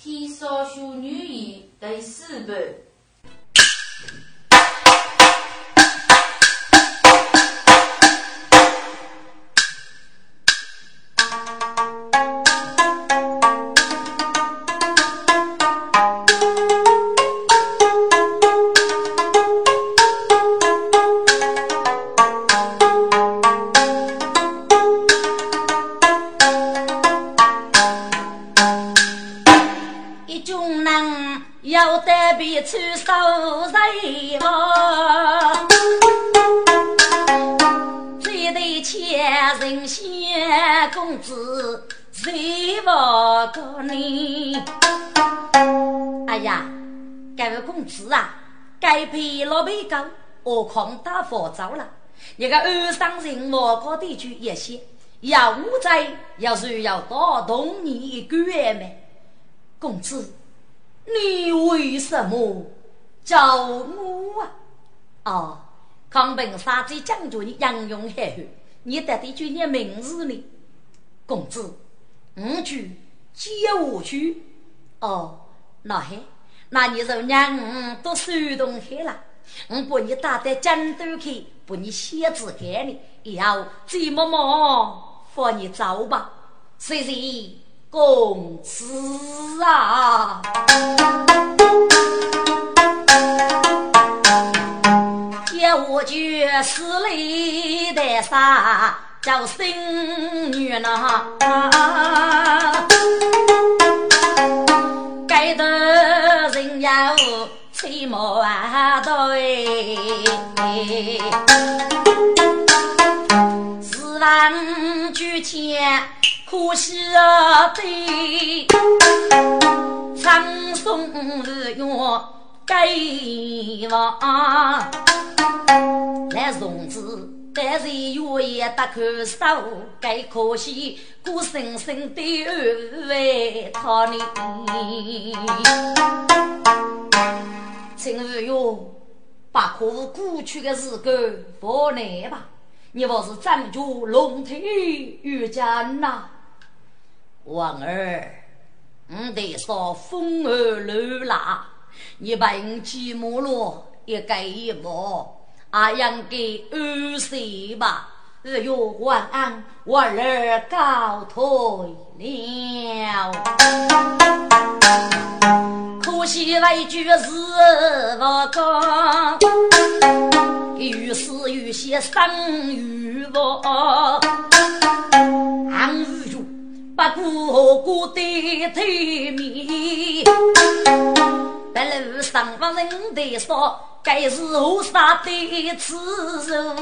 天少修女言第四部。公子啊，该配老辈高，何况打佛招了？一个二上人莫高地区一些，要我在，要是要打动你一个月没？公子。你为什么找我啊？哦，康平杀鸡将军杨勇海后，你到底叫你名字呢？公子，我去接我去。哦，那还，那你就让我都手动开了，我把你打在江头去，把你写字给你，以后怎么么放你走吧，谢谢。公子啊，要我就是来的啥叫新女呢？该得人要吹毛啊对，四万举钱。可惜啊，对，长送日月该忘，来从此但是月也得看守，该可惜孤生生的二位他呢？今日哟，把可过去的日子过来吧，你不是占住龙体玉江呐？王儿，我得说风儿乱啦，你把我寂寞了，一盖一毛，阿阳给安息吧。哎哟，晚安，我儿告退了。可惜那一句是不讲，有诗有写生与我，俺无助。不顾过的头面，在路上不人的说，该是何杀的之人？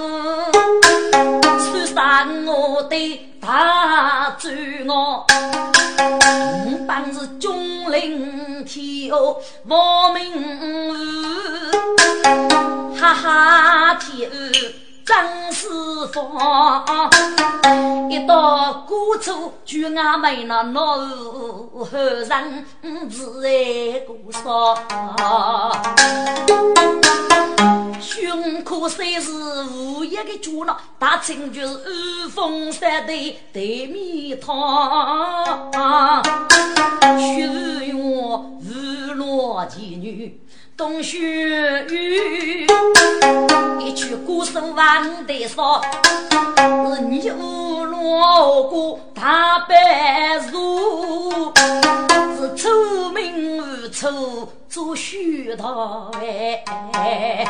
穿上我的大罪恶。我本是君临天下亡命哈哈天张师傅，一到古厝就俺们那老人自在过少。胸口虽是无一个猪脑，大清就是二凤三对对面汤。血月日落妓女。冬雪雨，一曲歌声万代说，是牛落过大白树，是聪明无错做虚道哎，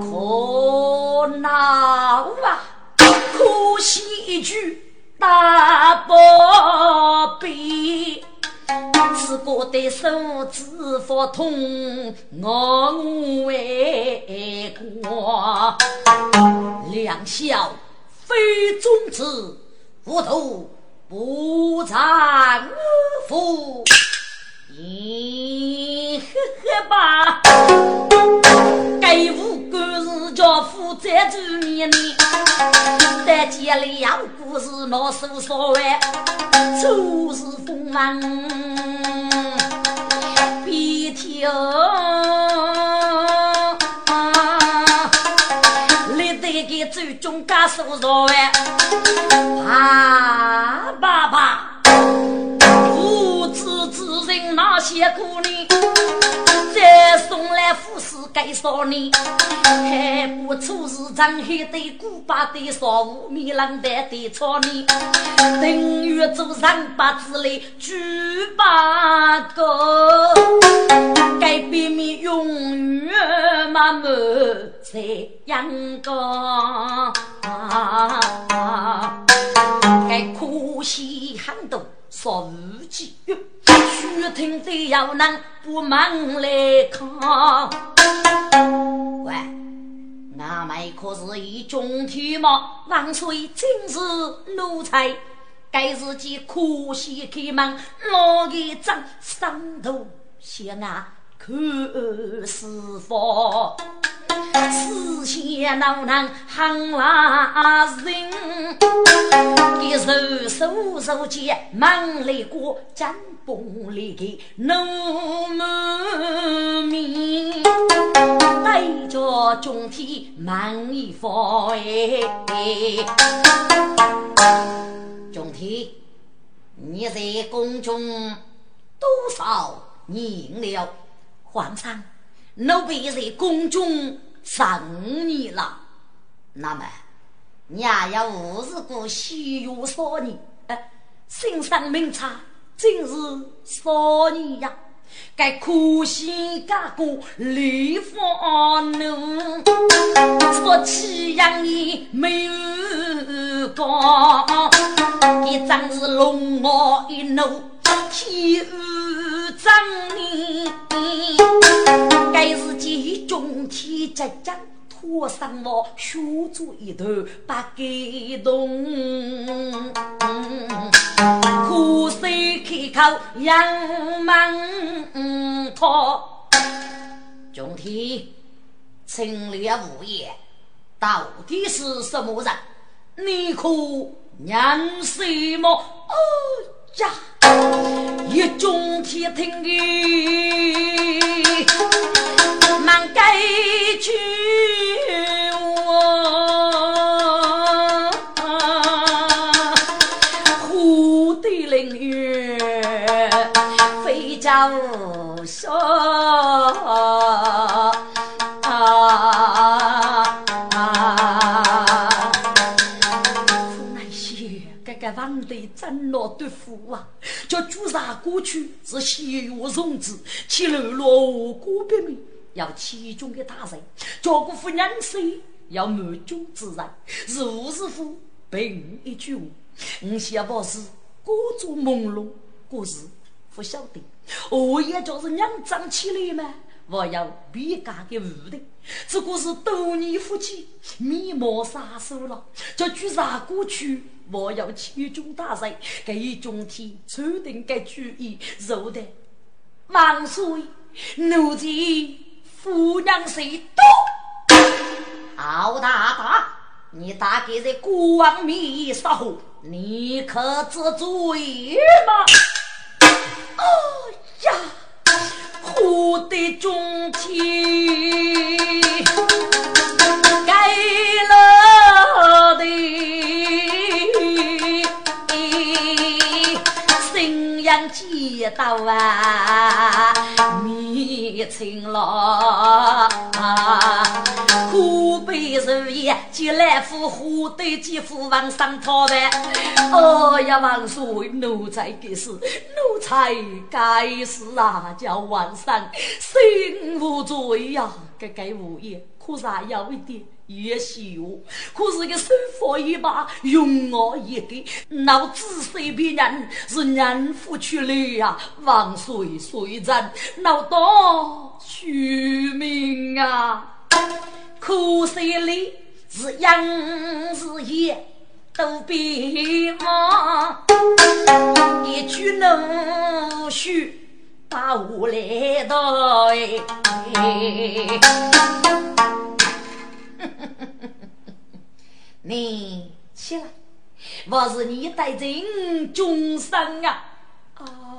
可恼啊！可惜一句大宝贝。自个的手指发痛，我为过。两小非君子，无头不丈夫。你，呵呵吧，该五个是叫负责住面呢。在家里养故事闹说说完，处事锋芒别挑，你得给最终干说说完，啊爸爸。些苦呢，再送来富士给少年，还不出是张黑的古巴的少妇米郎的的草泥，等于做上八字来举八个，该避免永远满满在阳光。该可惜很多说无忌，须听得要能不忙来看。喂，俺们可是一中天吗？万岁今日奴才，该日记可惜开门，老一张上头写俺看师傅。思想恼难喊拉人，一手手手间忙来过，真不离开农民，带着中体忙一方哎，中体，你在宫中多少年了？皇上，奴婢在宫中。十五年了，那么你也要无事过西游少年，哎，心上明察，今日少年呀，该苦心家过离芳奴，说起养你没有讲，一张是龙毛一怒，天张你，该是集中天在将拖上我修做一头把感动，苦守开口杨门托，中天清烈无言，到底是什么人？你可认识么？哦呀！一中天听的满盖句话，虎的凌月飞将说。王队真老对付啊！叫朱砂过去是西岳荣子，去流落过百名，要其中的大人，叫个夫人谁要满中之人，如是夫凭一句话，我想把是故作朦胧，故事不晓得，我也就是娘长起来嘛。我要别家的屋的，这个是多年夫妻，面貌杀手了。叫举啥过去？我要其中大人给中天注定该主意，肉的万岁！奴才夫娘谁多？敖大大，你大概在国王面撒谎，你可知罪吗？哦呀！我的忠妻。信仰街道啊，迷情了。苦悲如也，借来福虎对姐夫王上讨饭。哦呀，王岁奴才该死，奴才该死啊！叫王上心无罪呀，该该无言，可是还有一点也羞。可是个生活一把，用我一个，脑子随便人是人夫出来呀！王岁虽然老当虚名啊。苦水里是阳是夜都别忘，一句怒须把我来到你起来，我是你带进终生啊！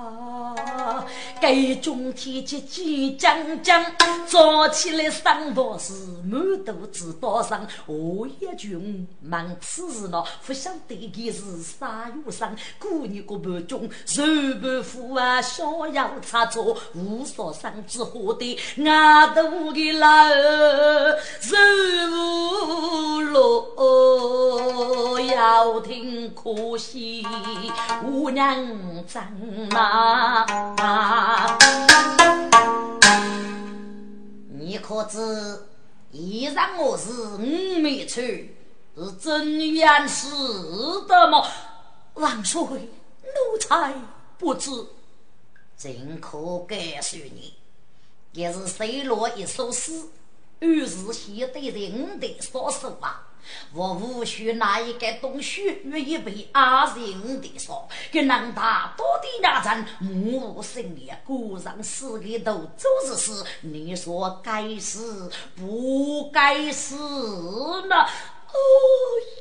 啊，该中天结结将将，早起来生活是满肚子刀伤。我一穷忙此事呢，不想对的是啥有伤。过年过半中，手盘斧啊，逍遥插错，无所生之火的牙头的老儿，手无落，要听可惜无娘长啊。你可知衣裳我是五没穿，是真言实的吗？万岁，奴才不知。朕可告诉你，也是水落一首诗，于是现对人的所说啊。我无需那一个东西，愿意被阿人的说，给能大多的那阵目无生利，果然死里头做事事，你说该死不该死呢？哦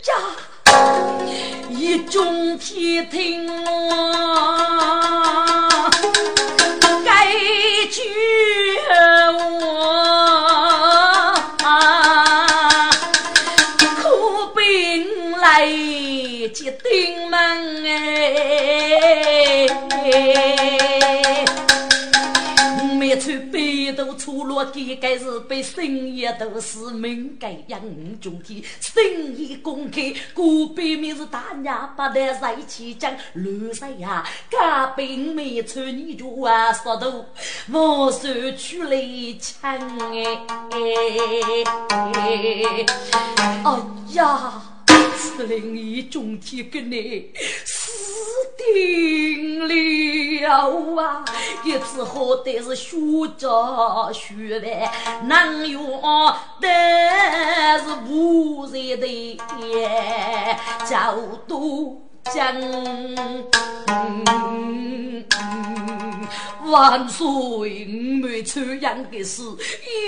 呀，一众天听我该句话。接顶门哎，每次背都出落的，该是被深夜都是门盖养中天，深夜公开，古北面是大娘把的在一起讲，乱说呀，嘎兵每次你就啊说头，我手出来抢哎，哎呀！司令一中天跟你死定了啊！一次好歹是学着学呗，能用但是不热的叫将。万岁！没穿样的事，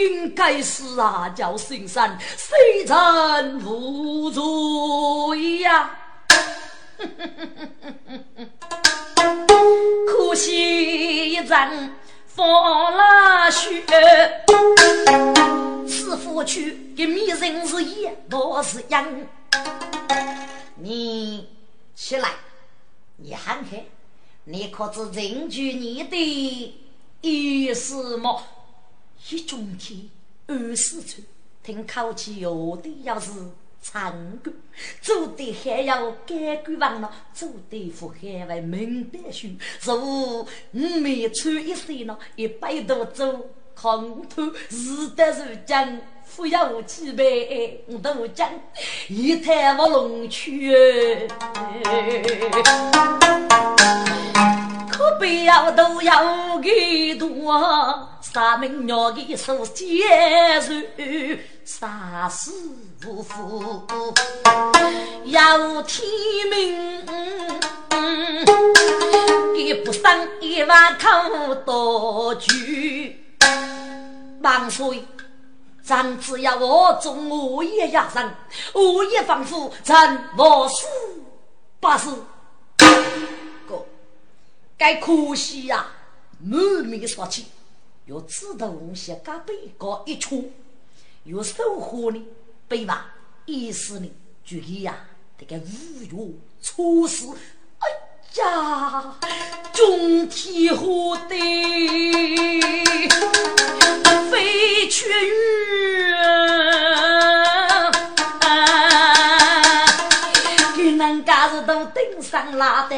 应该是啊，叫心山谁臣无罪呀！可惜一阵放了雪，师傅去给迷人是一，我是羊。你起来，你喊开。你可知人居你的意思么？一中天，二四川，听口气有的要是长官，做的还要改官王了，做的副还为明白书，如每穿一身呢，一百多走空头，是的是讲。富有几百都讲，一滩卧龙去，可不要都要给多，三名鸟的手接受，杀死无父，要天命，给不上一万口多句，万岁。咱只要我中我也压上，我也仿佛成我数八十个，该可惜呀！满面杀气，有指头些嘎背高一出，有手火呢，背吧，意思呢，就给呀，这个侮辱处事。呀，中天火的飞雀鱼，给人家是都顶上拉的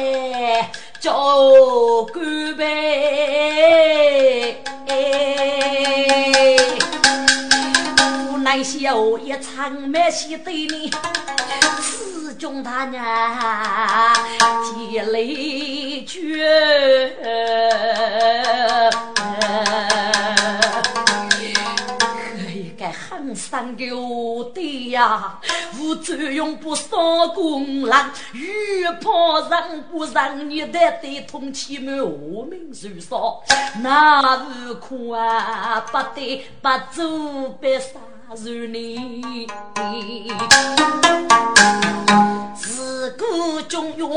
叫干杯，无奈小一场没戏对你。中大娘急泪绝，一个很伤的我的呀，无作用不上功郎，欲怕人不让你的对通气满我命受伤，那无可啊，不得不走别杀。如你，自古中原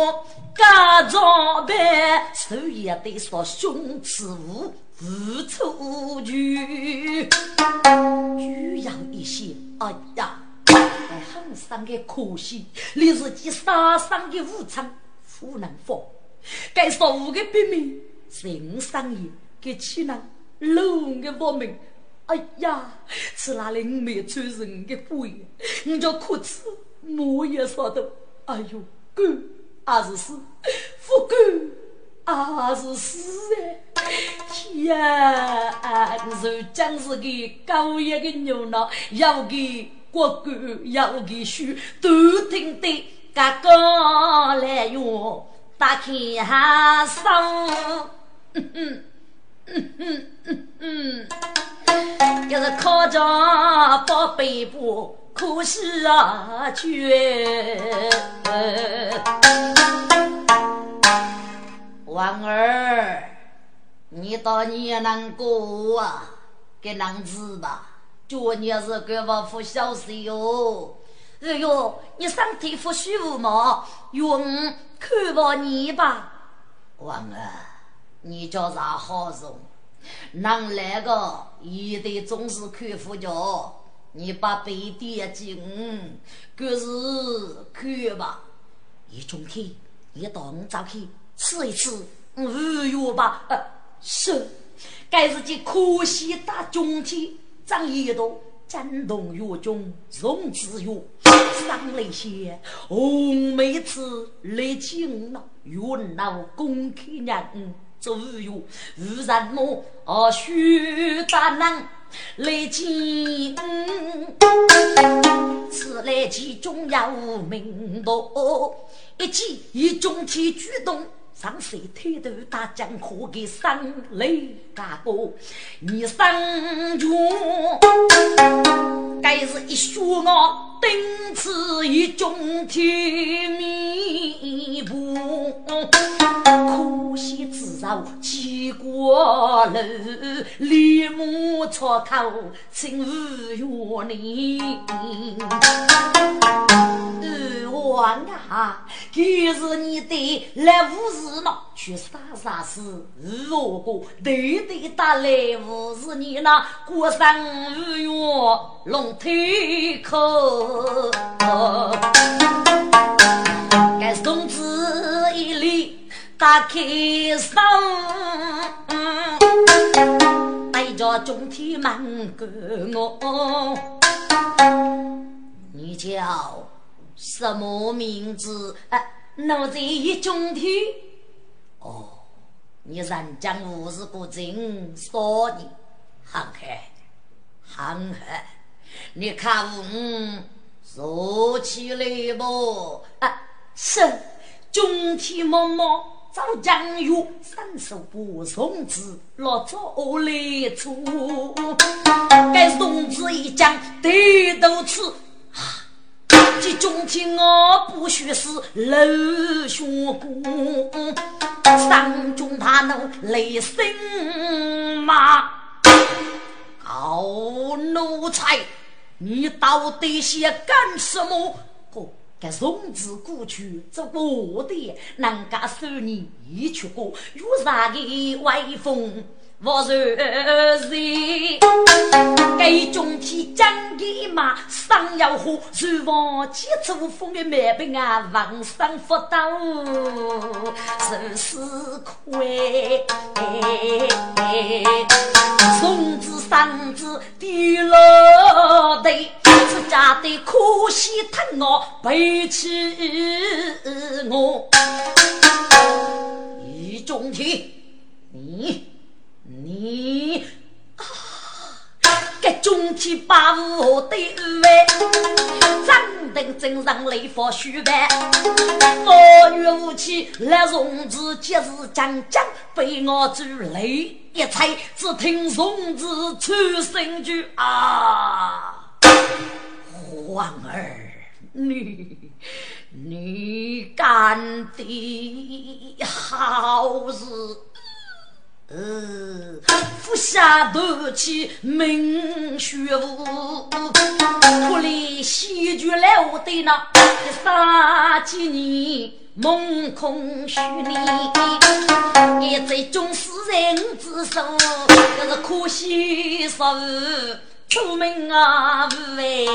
家装扮，手也得说胸齿无无处去，欲要一些，哎呀，很伤的可惜，你自己杀伤的武昌，不能放。该说五个兵民，人生也给岂能路的亡命？哎呀，是哪里没穿人的鬼？你叫裤子，我也说的。哎呦，狗还是死，不狗还是死哎！天，如将是个高一个牛脑，要给国狗，要给书，都听得嘎嘎来哟。打开哈上，嗯嗯嗯嗯嗯嗯，要是靠着宝贝布，可惜啊绝。王儿，你到你能过啊？给男子吧，叫你是给我付小息哟。哎呦，你身体不舒服吗？用。看望你吧，王儿，你叫啥好容？能来个一得总是看副教，你把背点紧，可是看吧。一中天，一到五早去吃一吃，五月吧。呃，是，该是件可惜大中天，张一道。战动月中荣子月，上雷些红梅子来惊了，云闹公开人左右，无人么？啊许大能来惊，此来其中有名多，一见一中天举动。上山推头打江河，给三雷大哥，你上军，该是一血我顶此一中天命不，可惜自受几过路，立马出口请无怨你。二王啊，今是你的来无事嘛？去啥啥事？如果对对打来无是你那过生日月龙腿口，该送子一礼打开手，带着中天门过我，你叫。什么名字？啊，奴才一中天。哦，你人将无事不正，说你很黑，很黑。你看我说起来不？啊，是中天妈妈早将有三十不送子，落早来出。该送子一将得都吃。这中天我不许是老学工，上中他能雷声吗？好奴才，你到底想干什么？该从子过去做我的，人家收你一曲歌，有啥个威风？我是谁？给中天讲的嘛，上要火，如望几处风雨满兵啊，王生福到如是快。从此生子地落地，自家的可惜疼我背起我，一中天你。你啊，这中天八五对外，张灯正上雷佛虚白，风雨无期来 rom 子，即是将将被我追雷一踩，只听虫子出声句啊，皇儿，你你干的好事。呃，俯下头去明雪雾，苦里戏剧来我对那三几年梦空虚拟，一在中死人之手，可是可惜说出门啊无为。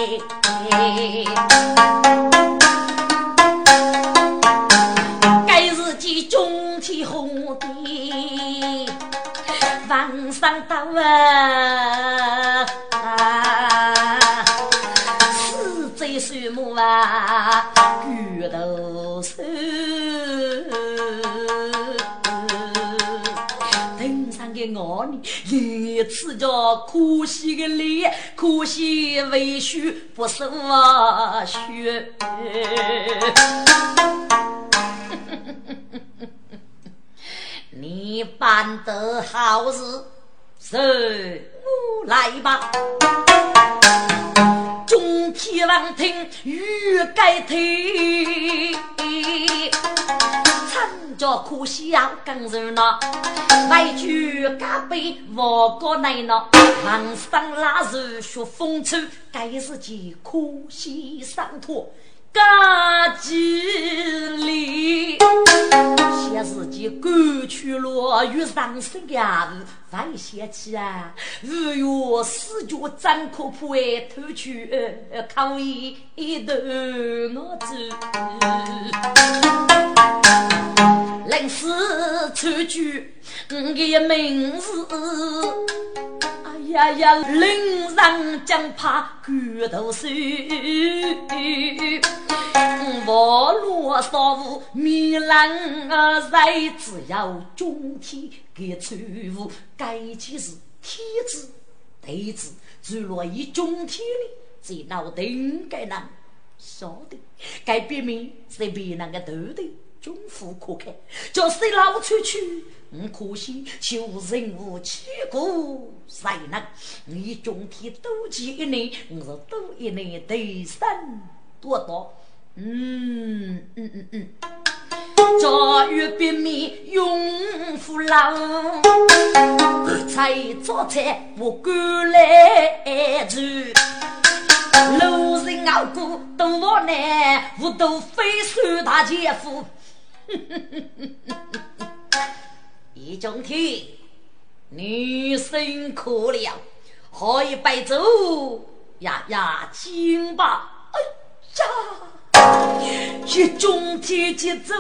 该日记中天红的，晚上到啊。树木啊，举头手，的我呢，一次叫可惜的脸，可惜为须不受血。你办得好事，是我来吧。中天王听欲盖天，参着可笑更热闹，外句加杯我个奶闹，唐僧拉肉学风尘，该是件可惜上托。家几里？些自己赶去了，与上身呀，万嫌弃啊！日月四角真可怕哎，偷去可以一头我走，临死出句我的名字哎。呀呀，岭上将怕骨头碎，我落少妇米兰啊，在只要中天给错误，该起是天子对子，坠落于中天里，在脑顶该能晓得，该别名是别人的头头。中府可看，叫谁老出去？嗯，可惜求人无千古谁能？你中天多几一年，我是多一年得生多多。嗯嗯嗯嗯，朝月别面永福老，菜做菜不敢来住。路人熬过都无奈，我都非算大姐夫。易中天，你辛苦了，喝一杯酒压压惊吧。哎呀，易中天节奏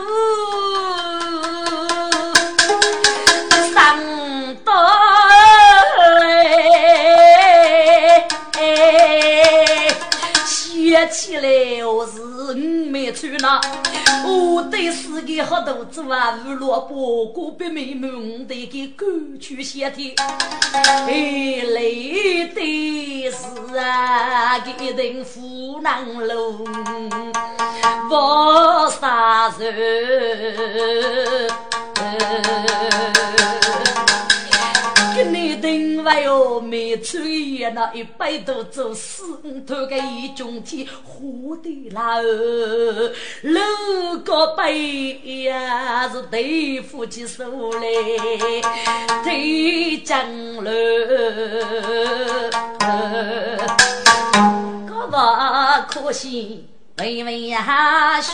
穿呐，我对是个好肚子啊，胡萝卜果别美满，得给赶去先天。哎，累的是啊，一顶湖南路，不杀人。你等外哟，每次一那一百多走四五头个一中天，活的啦哦，六个背呀是对夫妻手嘞，对将了，可不可惜？微微呀雪，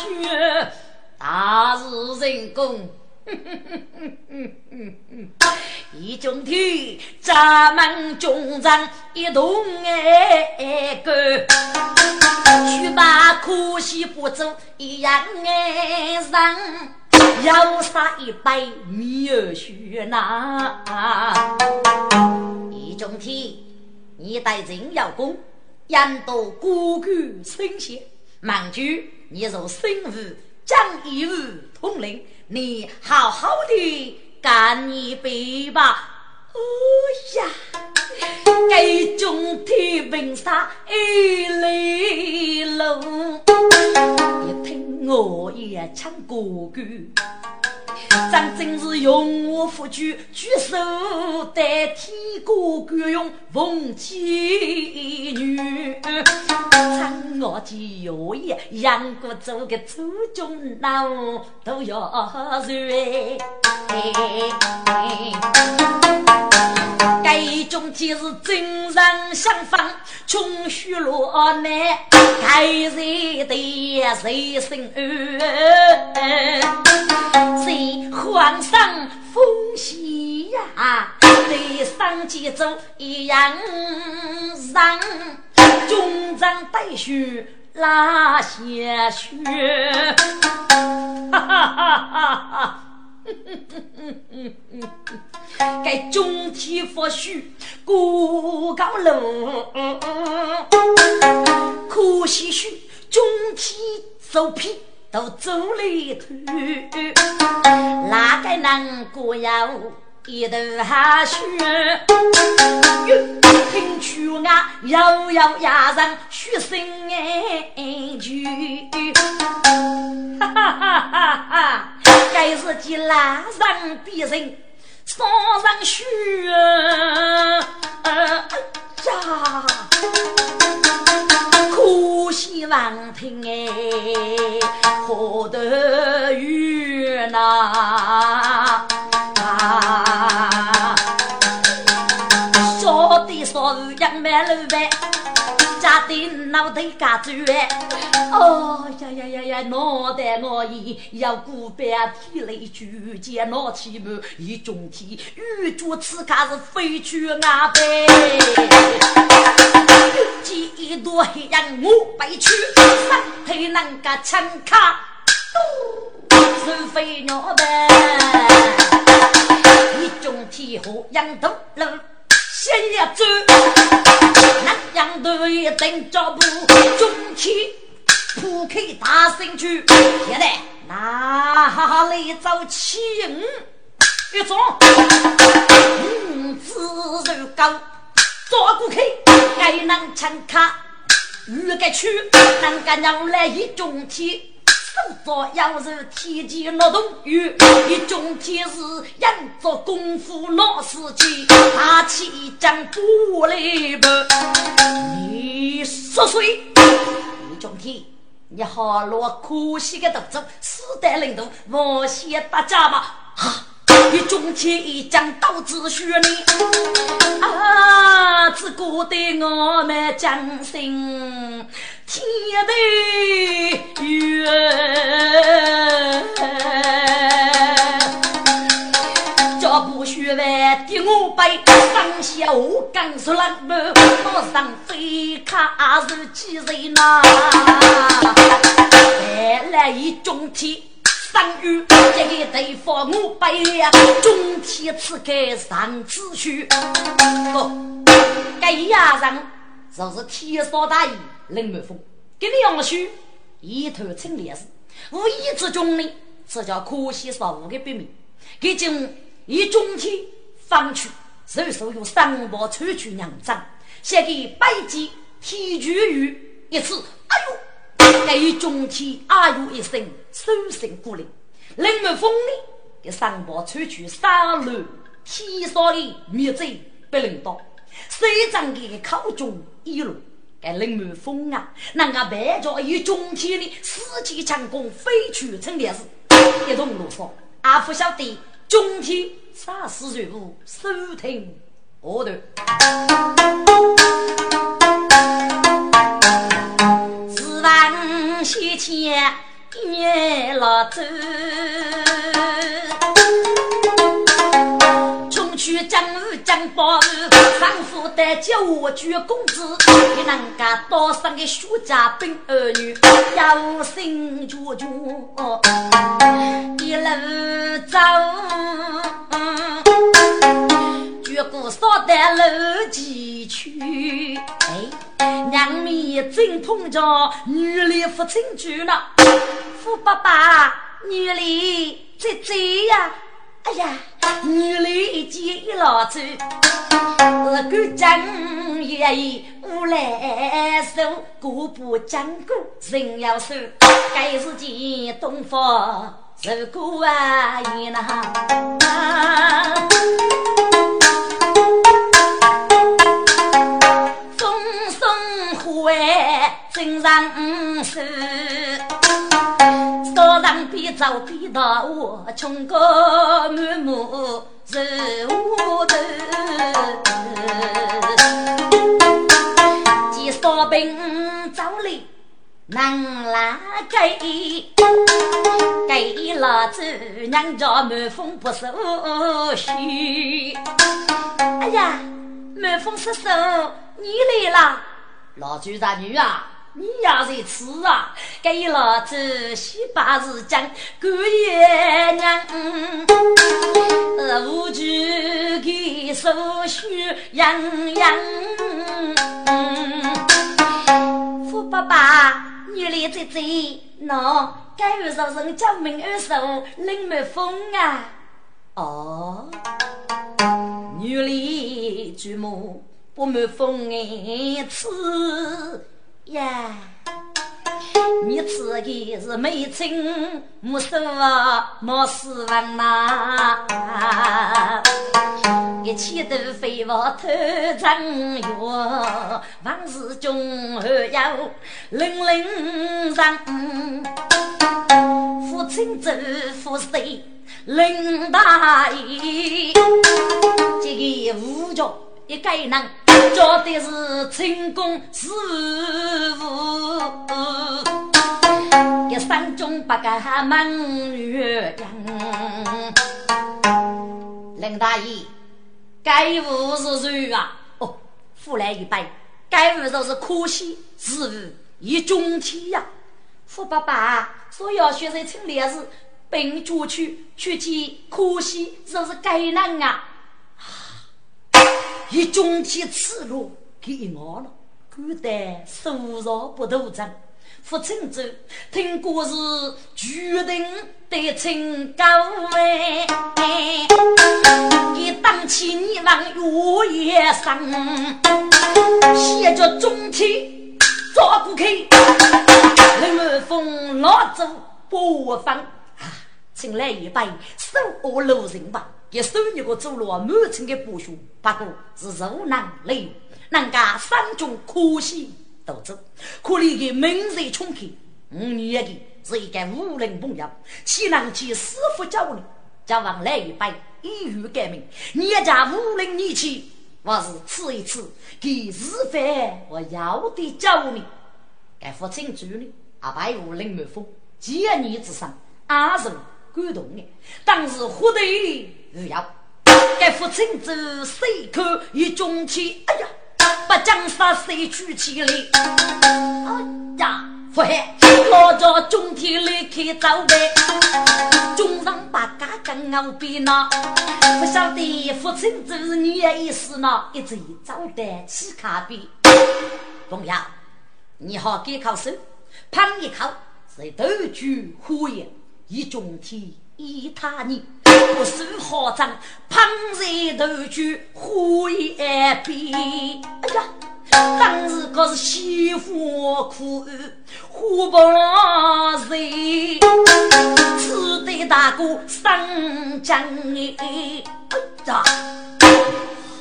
大是人工。一中天，咱们中长一同爱个，去把可惜不走一样爱上，要杀一百米儿血呐！一中天，你带人要攻，养多孤苦生血，忙句你若生物将义务统领。你好好的干一杯吧！哎呀，给中天文杀一泪流，一听我也唱歌歌。真正是用我夫君举手代替哥哥用凤妻女，我的摇曳，杨过做个初中郎都要睡。该中中天是真人相仿，穷虚落难，该谁的谁心安？谁皇上风喜呀？对上几走一样上，中章带血拉些血，哈哈哈哈哈！该中天佛须过高楼，可惜须中天走偏都走了头，哪个能过呀？一头哈血，听曲啊，摇摇呀上血声哎句，哈哈哈哈哈！该是几拉上别人上上血，哎呀，可惜王庭哎，何得远呐？啊！说的说杨梅楼呗，家的脑袋嘎住哎！哦呀呀呀呀，脑袋我一要古板提来举剑拿起木一中天，预祝此家是飞去阿飞。几一朵黑人我背去，三腿能个撑卡，是飞鸟呗。天河杨头路，先要走，南阳头一等脚步，中天铺开大身躯，现在哪里走起五一种五子肉高，抓过去该能撑卡，预该去能干让来一中天。做要是天机劳动于一种天是养着功夫老司机，大气将不来不。你说谁，一种天，你好落可惜的动作，死得领导，我先打架吧。哈，一种天一将刀子血你，啊，只顾得我们将心。天地远，脚步虚弯，第五背，上下我刚说了不，马上飞卡是几人呐？再来一中天，上雨一个对方我背了，中天赐给上子虚，不，该呀人就是天上大雨。林满峰，给你杨旭一头青莲子，无意之中呢，这叫可惜少无的笔名。给今以中天放去，随手用三宝抽取两张，献给百济天居玉一次。哎呦，给中天哎呦一声，手心过来。林满峰呢，给三宝抽取三路天上的灭贼不能到，谁张给口中一路。给林满风啊，那个白着一中天的四级强攻飞去成烈士，一同落说，阿不晓得中天啥时人物收听我的，十万西钱也老走。冲去江湖江宝，丈夫带着我举公子，你能家多生个徐家兵儿女，有心就就一路走，绝过少得路几去。哎，娘咪真痛着女里父亲去了，富爸爸女里在在呀。哎呀，女里一见一老走，我个真愿意无来受，过不讲过人要守，该是见东方受过啊也那。为真人事，道上边走边大我，穷哥满目是我头。见少兵早来能拉开，给老子娘家满风不收心。哎呀，满风失手，你来啦。老朱大女啊，你也在吃啊？给了主西八日讲过爷娘，呃，无惧给手续样样。富爸爸。女来在这，喏，该二少人叫名二少林美凤啊。哦，女来举目不满风哎，吃呀。你吃的是美称，没说没失望呐。一切都非我偷长药，万事中还要人人让。父亲走，父谁林大爷，这个五角一个人，叫的是成功是福。一生中不敢问月亮，林大爷。该物是谁啊？哦，富来一拜，该物就是可惜是物一中天呀。富爸爸说要学生请烈士，并主去去见可惜，就是该人啊。一中天此路给我了，古代收入不斗争。父亲走，听故事决定得成高哎，一当起你往月夜上，写着中天抓过去，人们风老走不放。啊，请来一杯手握路人吧，给手一个走路满城的不学，不过是受难累，人家山中可惜。都走，可怜的名在冲开，五年的是一个无人朋友，岂能去师傅教你？叫王来一拜，一语改名，你家无人义气，我是吃一次给日饭，我要的教你。该父亲主呢，阿拜无人没风，千年之上，阿是感动的，当时活得的要。该父亲走，随口一中气，哎呀！把江山谁举起来？哎呀，父海，老家中天来开早饭，中上把家跟我比呢。不晓得父亲就是你的意思呢？一直早的起咖啡。凤瑶，你好，给口水，喷一口是头举火焰，一中天一他你。不是好长，旁人头举火焰边。哎呀，当时可是媳妇苦，活不人，只得大哥上将哎。呀，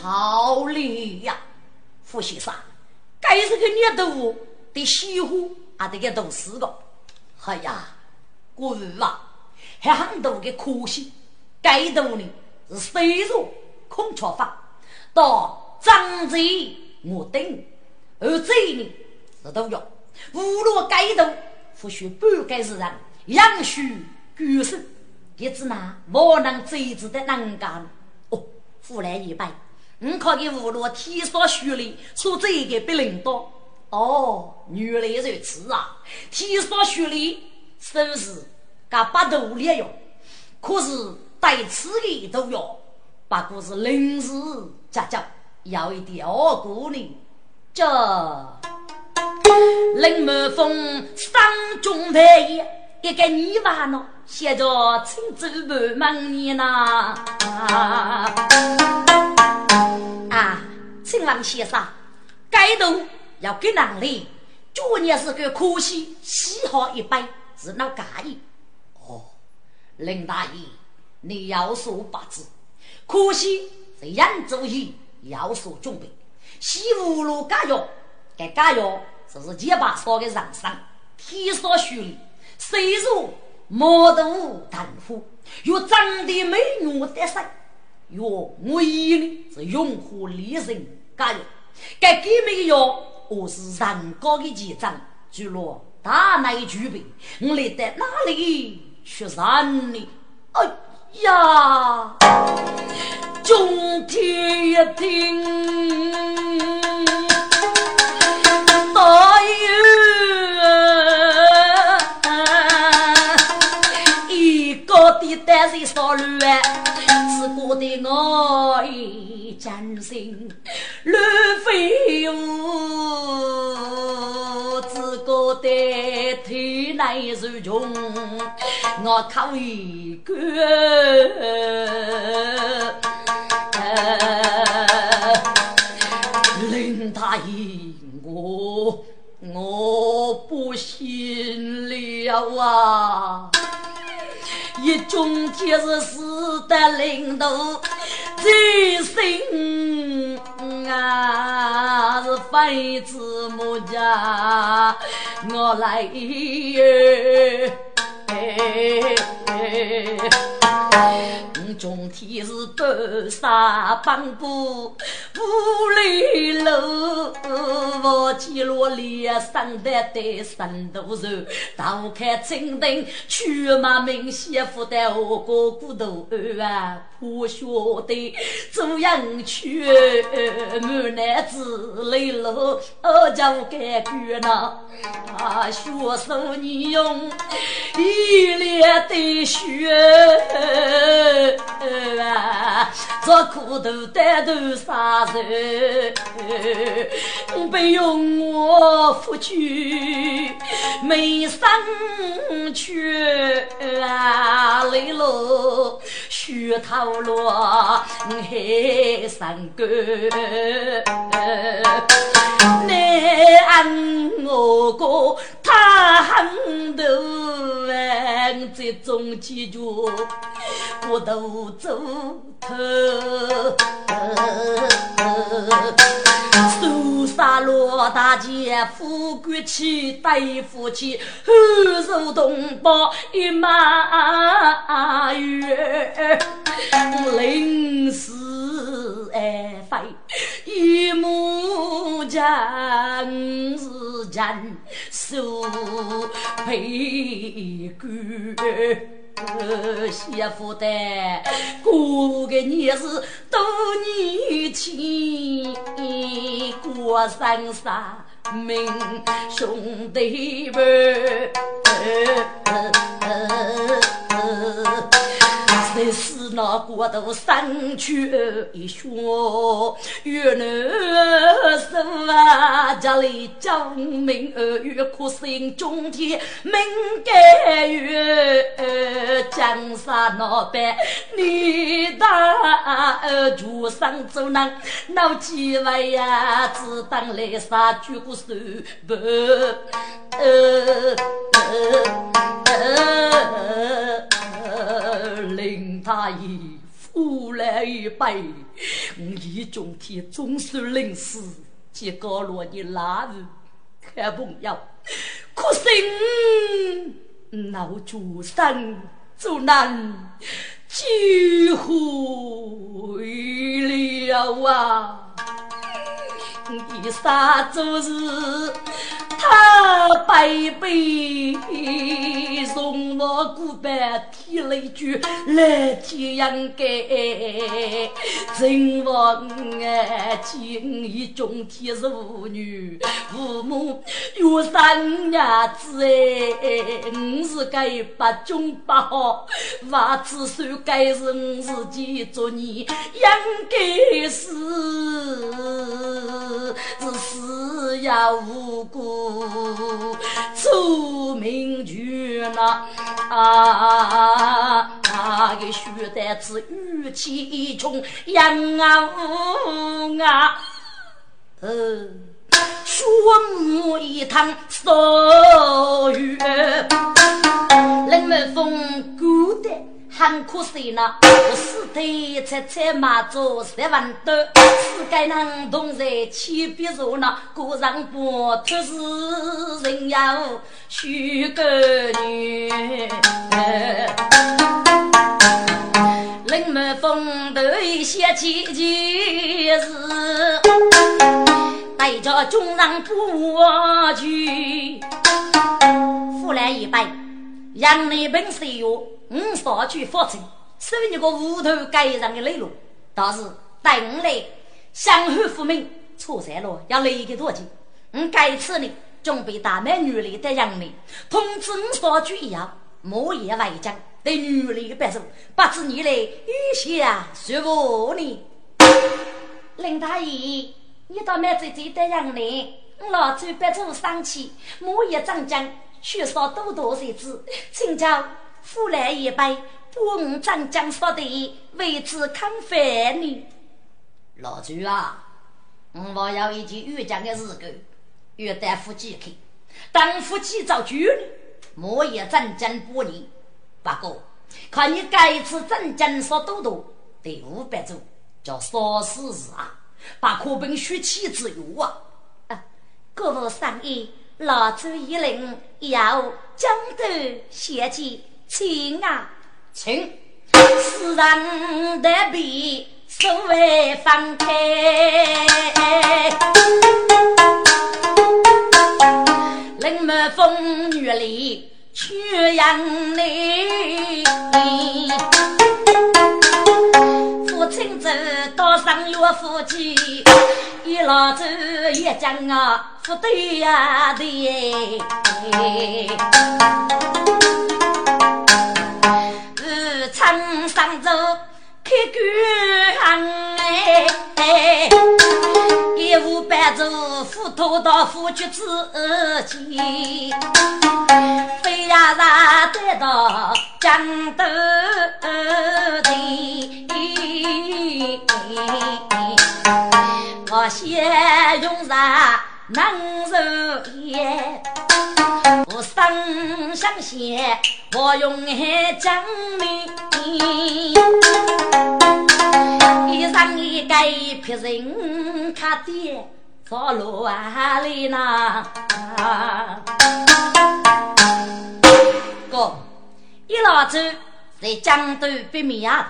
好厉呀！傅先生，该是个孽头的媳妇，还得给毒死个。哎呀，过日啊，还很多的可惜。该度呢是水入孔雀法，到张贼我等，而这呢是都要无论该度，或许半该是人，养须举手，也只拿我能追子的能干哦，忽来一拜，你可给无论天上虚里说这个别领导哦，原来如此啊！天上虚里是不是噶八度了哟？可是。带刺的都要，不过是临时加价，要一点二姑娘。这林满风山中来，一个泥娃呢，写着青州半门年呐。啊，秦王先生，该度要给哪里？昨年是个可惜，喜好一杯是那介意。哦，林大爷。你要说八字，可惜是扬州县要说准备，西湖路加药，该加药就是结巴烧的人生，天上雪里，虽如毛头大夫，又长得美女得胜，哟，我一的是用火利人加药，该给没药，我是人高的几张，就落大内举备，我来到哪里去让你？哎呀，中天一听，大有一个的单身少乱，只觉得我一将心乱飞舞，只觉得体内受穷，我可以干。林大爷，我我不信了啊！一中天是死的领导最心啊，是非子母家我来耶。中天是多沙帮布五里路，我记落脸上的对三头肉，刀开金灯去马明媳妇的我个骨头啊，不晓得怎样去满男子泪路，我叫该干呐，啊，学手你用一脸的血。啊，做苦头担头杀人，不用我夫君没生去啊，累了血头落海上沟，你按我个他很头，这种记住。我都走头，苏沙罗大姐富贵气，对夫妻厚受同胞一马月，临死爱飞一目将是将受陪官。媳妇的过个年是多年轻，过生杀命兄弟们。是那国度上去一学，越南是啊，家里将民儿越苦心种田，民甘愿江山那般，你大就上走难，闹几位呀，只当来杀举个手不？林大爷扶来一杯，我一中天总是临死，结高落的拉日看朋友，可心闹主生就难几回了啊！你啥做事？他白背送我古板，提了一句来天应该，真我爱今一中天是妇女，父母有三伢子哎，我是该把中把好，娃子算该是我自己做孽，应该是是死也无辜。出名去了啊！个血胆子语气重，杨啊呜啊，呃，血母一趟少雨，冷门风孤单。很可惜呢，我死腿才才马做十万多，世界能同在千别热闹，过上不脱是人要许个女。冷门风头一些奇奇事，带着军人不去。来一杯，杨内本岁月，我少去发财，收你个无头街上的雷路，倒是带我来相汉复明，错在了要来个多钱，我该次呢，准备大美女里的杨内，通知我少去一样，莫言外将对女里白手，不知你来有些说服你。林大爷，你到买这这的杨内，我老周白手生气，莫言张将。需少多多日子，请教夫来一杯，不我张江说的为之康饭呢。老朱啊，我还要一件遇讲的事故，约大夫几去，当夫妻造句呢，莫也张江不你。不过看你该次张江说多多，得五百株，叫少死日啊，把课本学起之用啊。啊，各位商议。老朱一领要江头写起，请啊，请。世上的笔所谓放开，冷门风雨里去阳内。父亲走到上月夫妻，一老走一讲啊。不对呀，对。日常上走开官哎，一无半走斧头到夫君之间，飞呀啥得到江头的，先用啥？能受也，我生相险，我用爱将你。一上一盖别人看的，走路啊里呢？哥，一老周在江东北面啊，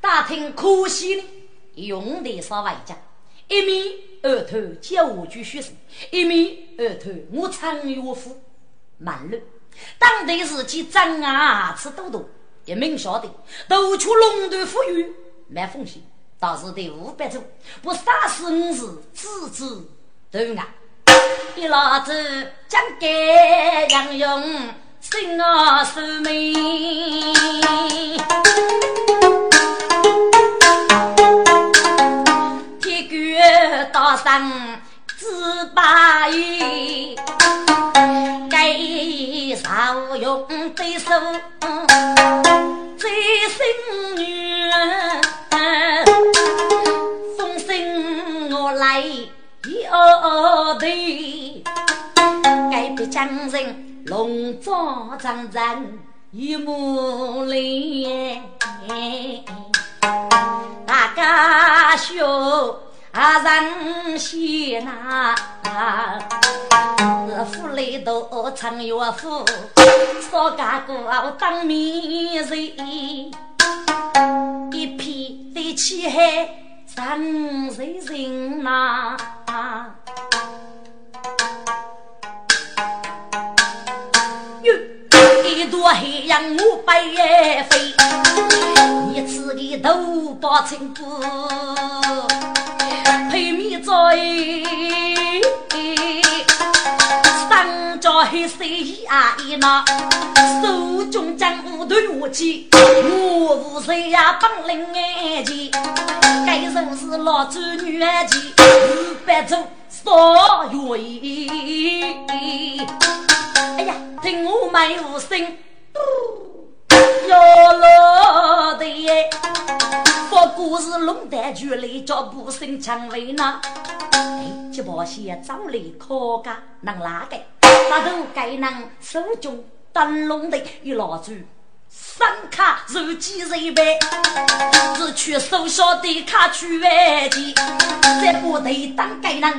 打听可惜呢，用的少外家，一米。二头教我句学生，一面二头我常岳父满路。当地时期张牙齿多多，一明晓得，都出龙头富裕没风险，倒是对五百种，不杀死五是自知都啊！一老子将该杨勇心啊寿命。生只把玉，该少用对手最心女，风声我来要对，该别将人龙装长人一目连，大家笑。啊，人些呐，是府里头常有夫，少家过当面人，一片的气海人人人呐。哟，一朵海洋我白飞，一次的头把青布。配米在，上着黑色阿姨那，手中将五对武器，我无谁呀帮领眼前，该说是老祖女儿前，五百走少愿意。哎呀，听我没无声。要落的，不过是龙胆局来叫不胜蔷薇呢。哎，这把鞋早来可干，能拉个？那都该能手中灯笼的一老猪，三卡如鸡肉呗，只取手小的卡去外地，在部队当该能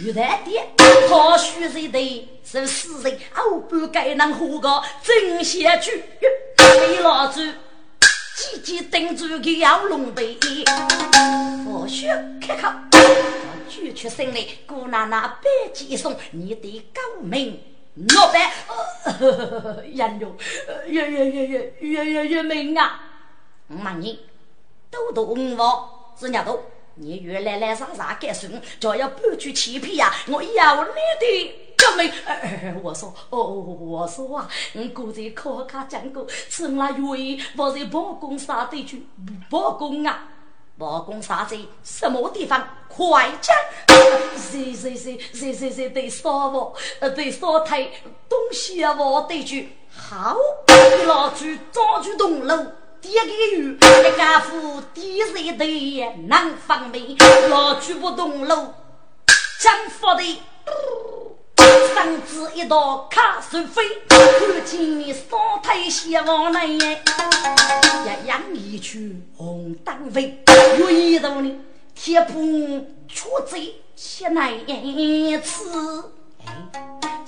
遇难的，好虚人的是死人，后不该能活个真贤句。老子急急盯住个要龙背，或许开口，我举出声来，姑奶奶别急送，你的高明老板，杨勇，越越越越越越越明啊！我问你，都都五毛是伢都？你越来来啥啥干什么就要搬去欺骗呀！我要你的革命！我说，哦，我说啊，我刚才考卡讲过，是我愿意我在包公杀的去包公啊！包公杀在什么地方？快讲！谁谁谁谁谁谁得杀我？呃，得杀他东西啊！我得去。好，老去早去东楼。第一个月，一家父第一代难方面，老去不动路，将发的上子一道卡手飞，看见你双腿斜往南，一扬一曲红灯飞，有一道呢，铁布出贼血难刺。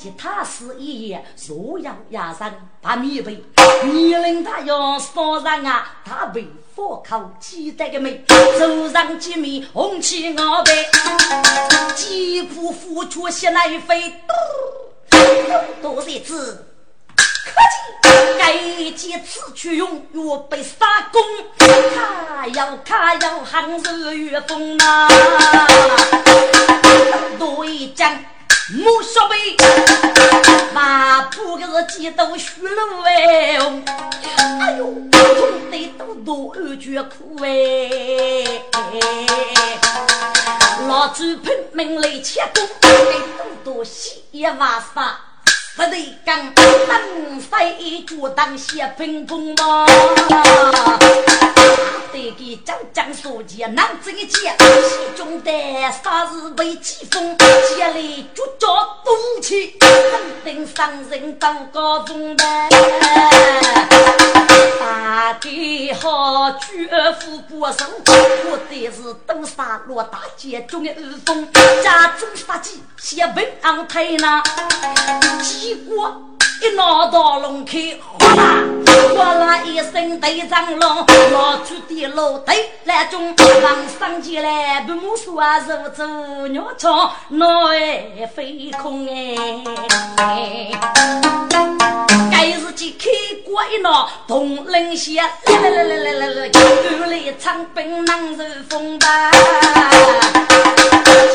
其他是一夜若要压上把米背，年龄他要上上啊，他被火烤鸡蛋个美，手上几米红旗鳌背，几苦付出血来飞，多多日子，可见该几次去用岳被杀功，他要他要寒日月风啊，多一将。莫说呗，马步个是几多血路哎，哎呦，总得多多二绝苦哎，老子拼命来切工，多多西瓦沙。不得讲，当飞就当些平风嘛。得给张张书记拿这个剑，西中的啥日被疾风，接来就叫武器，肯定伤人当高峰的。大地好，举斧过手，我得是都杀罗大街中的二风，家中杀鸡，写文昂台那。结果一拿到龙口，哗啦哗啦一声对长龙，拿出的老对来中，往上前来不木说啊，如走鸟巢，脑袋飞空哎。该日记开过一闹，铜铃响，来来来来来来来，赶来长兵难受风吧。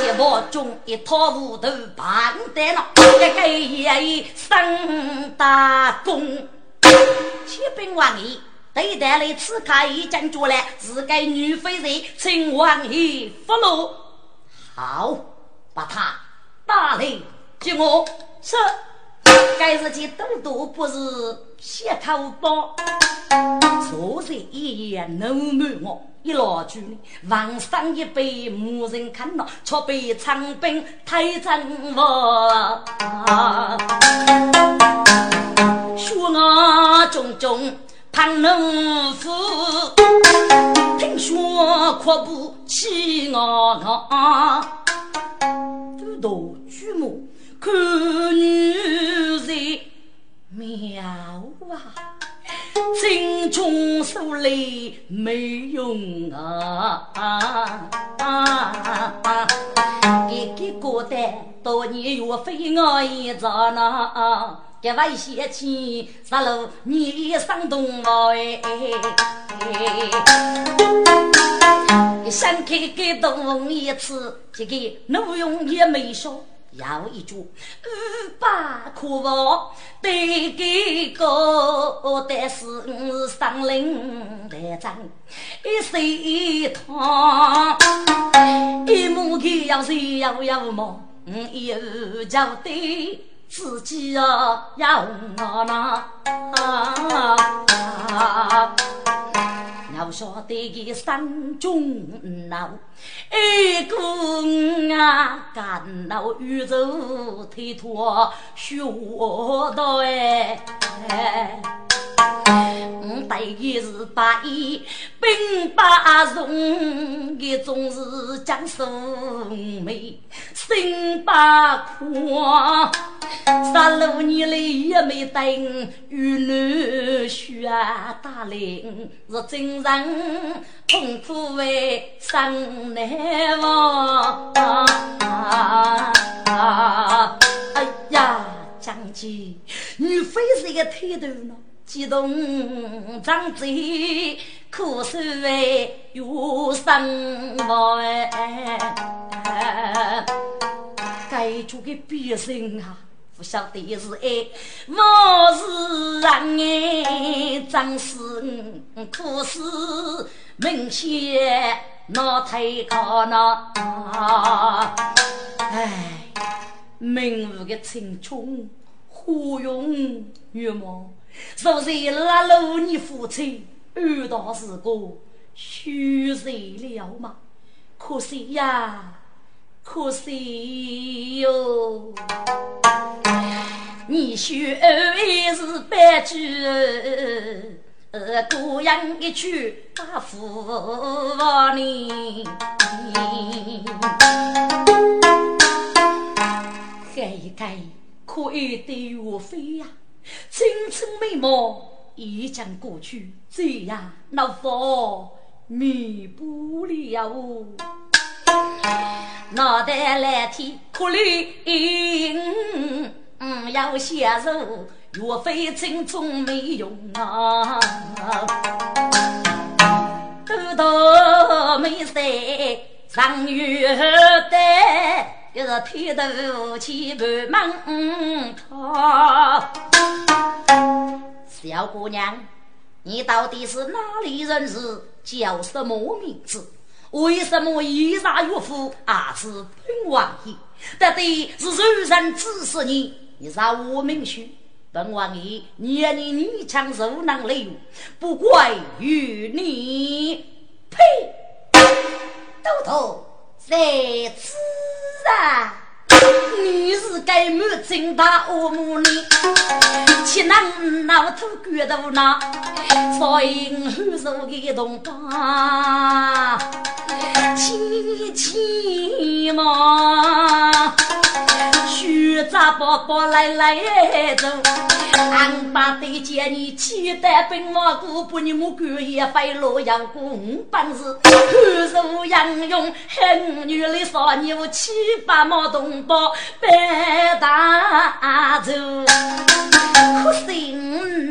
一包中一套五头盘带了，一个爷爷升大功，千兵王爷对待来刺客已经捉来，是该女飞人请王爷俘虏，好，把他打来接我是。该日间多多不是血口包，昨日一夜怒满我，一老酒呢，晚上一杯无人看到，却被长兵推阵我。血我种种盼能夫，听说阔步起我，多多举目。看女人妙啊，心中说来没用啊！一个孤单多年月非我一遭呢，这位贤妻杀了你生动哎！想开个动一次，这个怒用也没少。要一句，五百可否得给个？但是我上林来争一岁汤，一亩地要谁要要么？以后就得自己要要我那。要晓得个山中闹，一个啊干闹宇宙推脱学道哎。我对的是八一兵八荣，一种是江苏美，心八宽，杀戮年来也没等，与你血打铃，是真人痛苦为生难忘。哎呀！起，女飞是个抬头呢，激动张嘴，可是为有生活哎，该做个别人啊。不晓得是爱，我是人哎，真是可是明显那太可那，哎，明日的青春何用远望？若是拉路你父亲遇到事故，虚实了吗？可惜呀。可惜哟，你学还是白驹，呃，孤阳一去大富你。改一改，可爱的岳飞呀，青春美貌已将过去，这样那否弥不了。脑袋来天哭里，嗯，要写入岳飞青春没用啊，多多没赛上月台，一是天头起半门窗。小姑娘，你到底是哪里人士？叫什么名字？为什么一杀岳父而是本王爷？到底是谁人指使你？你杀我名婿，本王爷年年女强受难累不怪于你。呸！都头在此啊！你是该母亲大恶母呢？岂能老土骨头呢？所以我受的同胞，亲亲嘛。徐杂宝宝来来走，俺把对见你期待本王姑不你母姑爷飞落阳宫本事，看如杨勇恨女的少年七八毛同胞白大走，可惜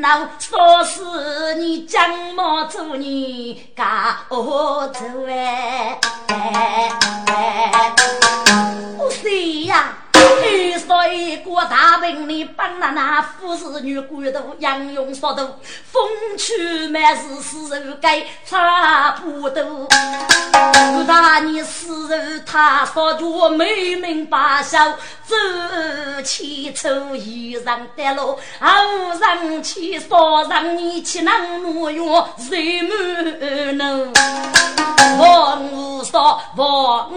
老说是你将毛做你家恶走哎，不是呀。遇说一个大病，里帮那那富士女骨头，杨勇说的风趣满是死人该差不多。大你死人，他说着没明白笑，走起走衣裳的路，后人去说让你去能挪用谁没能？我说我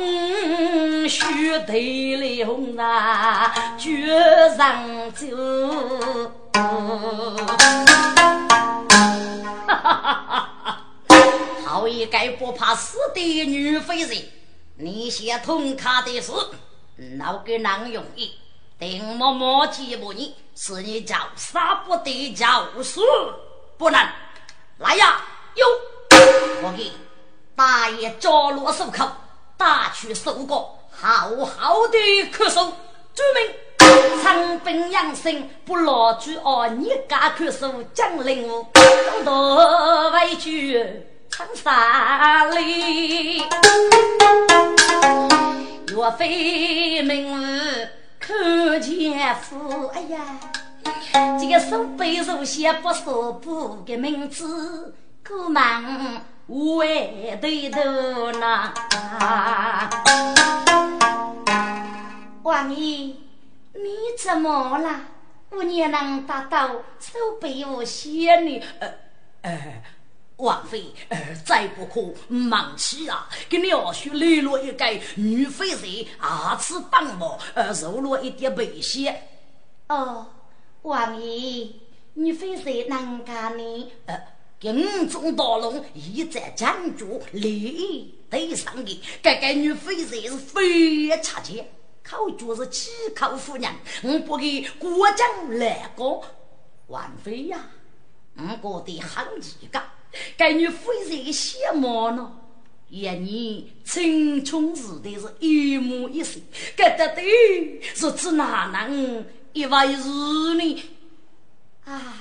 须得了啊，绝上走。好一个不怕死的女飞人，你写通卡的事，闹个难容易。定默默记不你，是你叫杀不得，叫死不能。来呀，哟！我给大爷着落手口，打去搜过，好好的咳嗽。注明长兵养生，不落居哦，你家咳嗽讲领悟，多委屈。长沙里，岳飞名字可见夫。哎呀，这个手背手写不说不的名字，可忙为对头呢。王爷，你怎么了？我也能达到手背我写呢？呃呃。王妃，呃，再不可忙起啊！给鸟婿来了一个女飞贼，二次帮忙，呃，受了一点危险。哦，王爷，女飞人能干呢？呃，跟五种大龙一再讲究礼对上的，这个女飞贼是非差劲，口脚是七口妇人，我不给过奖来过。王妃呀，我过得很几个。该女非常羡慕呢，眼你青春时的是一模一样，该得的是只哪能一位是你啊，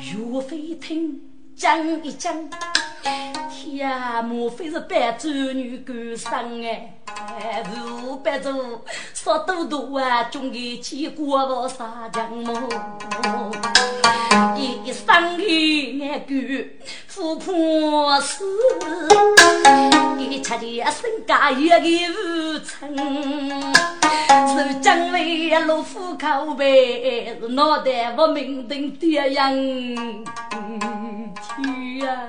岳飞听讲一讲，天啊，莫非是白州女官生哎？五百座说多多啊，中给起过我杀将么？一生的那个富婆死，一吃的身家一个无成，是将来落户口呗，脑袋不明灯的样，天啊！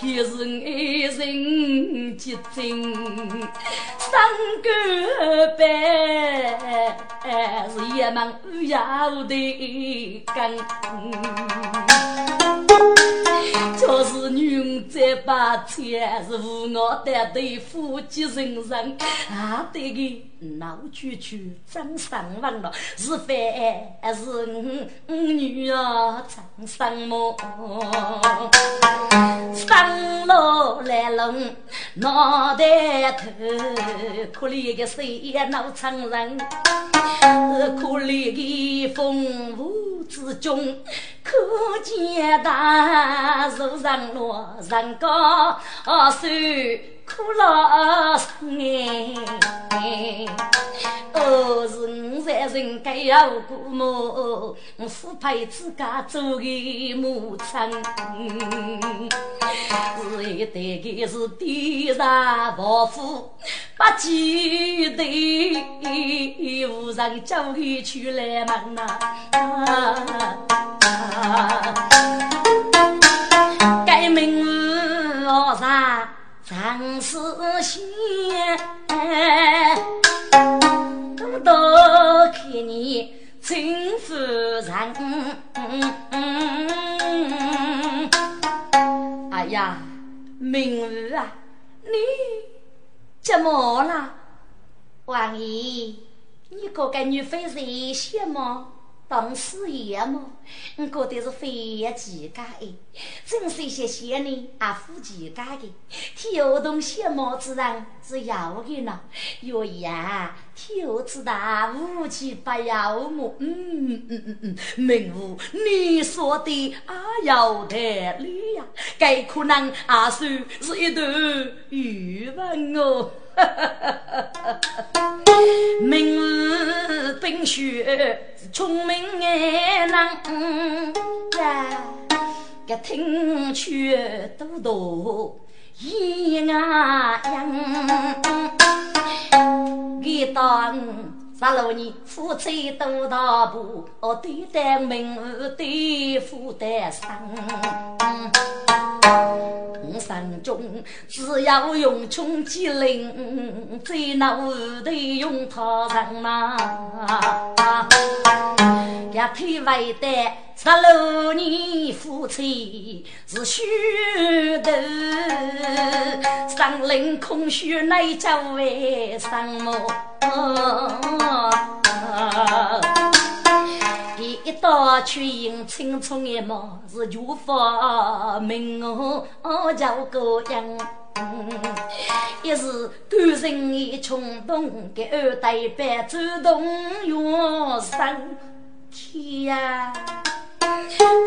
一人一人结晶，三个班是一门要的根。就是女儿再把钱是无我的对夫妻人人，啊对个闹区区张上万了，是非是女儿张上么？上楼来龙脑袋头，可怜个谁闹成人，可怜的风舞之中。可见大树上落人高树苦劳哎，哦是五在人该要过母，父配自家做个母亲，是一代个是地上暴富，不记得无人叫他出来门呐。该名我上常思想，多多看你真夫人。哎呀，明儿啊，你怎么了？王爷，你个个女妃谁些吗？当事业嘛，我觉得是非常奇怪的。真是些些呢，阿夫奇怪的。天下东西么子人是要的呢？哟呀，天下之大，无奇不有么？嗯嗯嗯嗯，明武，你说的啊有道理呀。该可能啊算是一段语文哦。明日冰雪，聪明的人呀，个听却多多一眼样。给当十六年夫妻都大步，对待明日对付得上。山中只要用穷机灵，最难得用他人呐。呀，推外的十六年夫妻是虚头，上林空虚来叫为什么？一道去迎青葱一毛是绝发明哦叫个样，一是感人的冲动，给二代般主动用身体呀。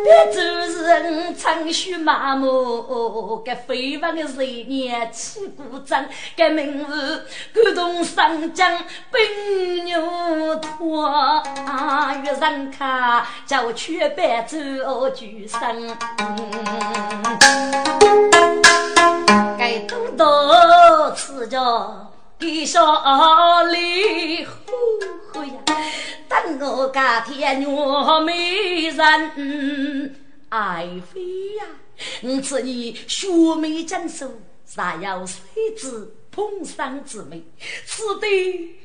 别做人长须麻木，该飞往的岁月起鼓掌，该名字感动上将奔牛驼，月人卡叫我去白走举身，该多多赐教给小李呼呼呀。等我家天女美人爱妃呀，你此你学美锦绣，啥要谁知捧上之美？此地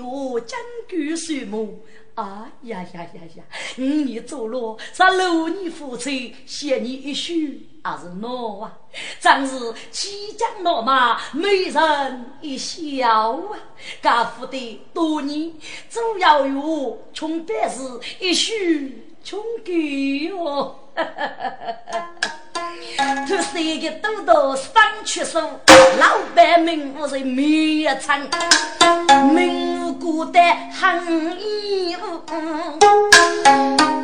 五月金龟树木，啊呀呀呀呀！五年走路，十六年夫妻，嫌你一许。还是我啊，真是骑将落马，美人一笑啊！家父的多年，总要有穷百事一许穷给哦。他谁个都到上去手，老板名我是每一场，无辜的很义务。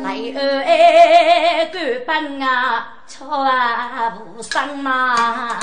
来二个班啊，错啊不上嘛。